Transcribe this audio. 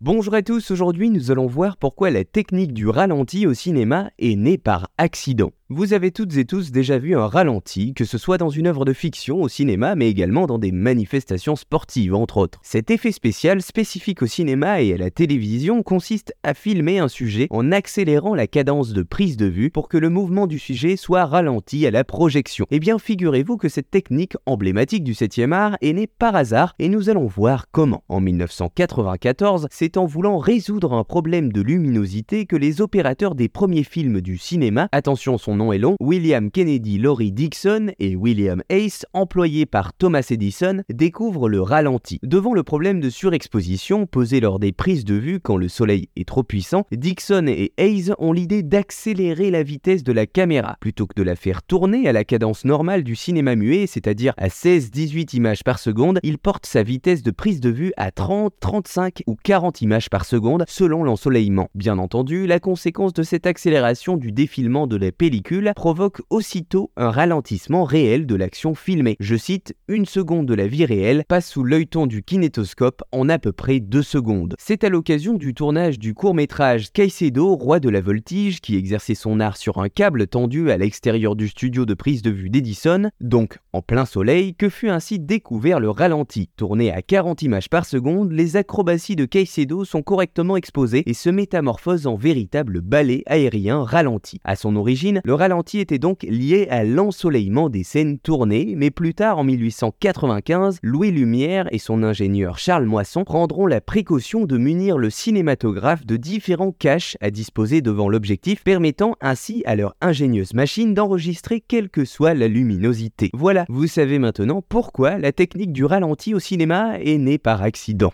Bonjour à tous, aujourd'hui nous allons voir pourquoi la technique du ralenti au cinéma est née par accident. Vous avez toutes et tous déjà vu un ralenti, que ce soit dans une œuvre de fiction au cinéma, mais également dans des manifestations sportives, entre autres. Cet effet spécial spécifique au cinéma et à la télévision consiste à filmer un sujet en accélérant la cadence de prise de vue pour que le mouvement du sujet soit ralenti à la projection. Eh bien, figurez-vous que cette technique emblématique du 7e art est née par hasard et nous allons voir comment. En 1994, c'est en voulant résoudre un problème de luminosité que les opérateurs des premiers films du cinéma, attention son nom est long, William Kennedy Laurie Dixon et William Hayes, employés par Thomas Edison, découvrent le ralenti. Devant le problème de surexposition posé lors des prises de vue quand le soleil est trop puissant, Dixon et Hayes ont l'idée d'accélérer la vitesse de la caméra. Plutôt que de la faire tourner à la cadence normale du cinéma muet, c'est-à-dire à 16-18 images par seconde, ils portent sa vitesse de prise de vue à 30, 35 ou 40 images par seconde selon l'ensoleillement. Bien entendu, la conséquence de cette accélération du défilement de la provoque aussitôt un ralentissement réel de l'action filmée. Je cite, une seconde de la vie réelle passe sous l'œilleton du kinétoscope en à peu près deux secondes. C'est à l'occasion du tournage du court-métrage Caicedo, roi de la voltige, qui exerçait son art sur un câble tendu à l'extérieur du studio de prise de vue d'Edison, donc en plein soleil, que fut ainsi découvert le ralenti. Tourné à 40 images par seconde, les acrobaties de Caicedo sont correctement exposées et se métamorphosent en véritable ballet aérien ralenti. À son origine, le ralenti était donc lié à l'ensoleillement des scènes tournées, mais plus tard en 1895, Louis Lumière et son ingénieur Charles Moisson prendront la précaution de munir le cinématographe de différents caches à disposer devant l'objectif, permettant ainsi à leur ingénieuse machine d'enregistrer quelle que soit la luminosité. Voilà, vous savez maintenant pourquoi la technique du ralenti au cinéma est née par accident.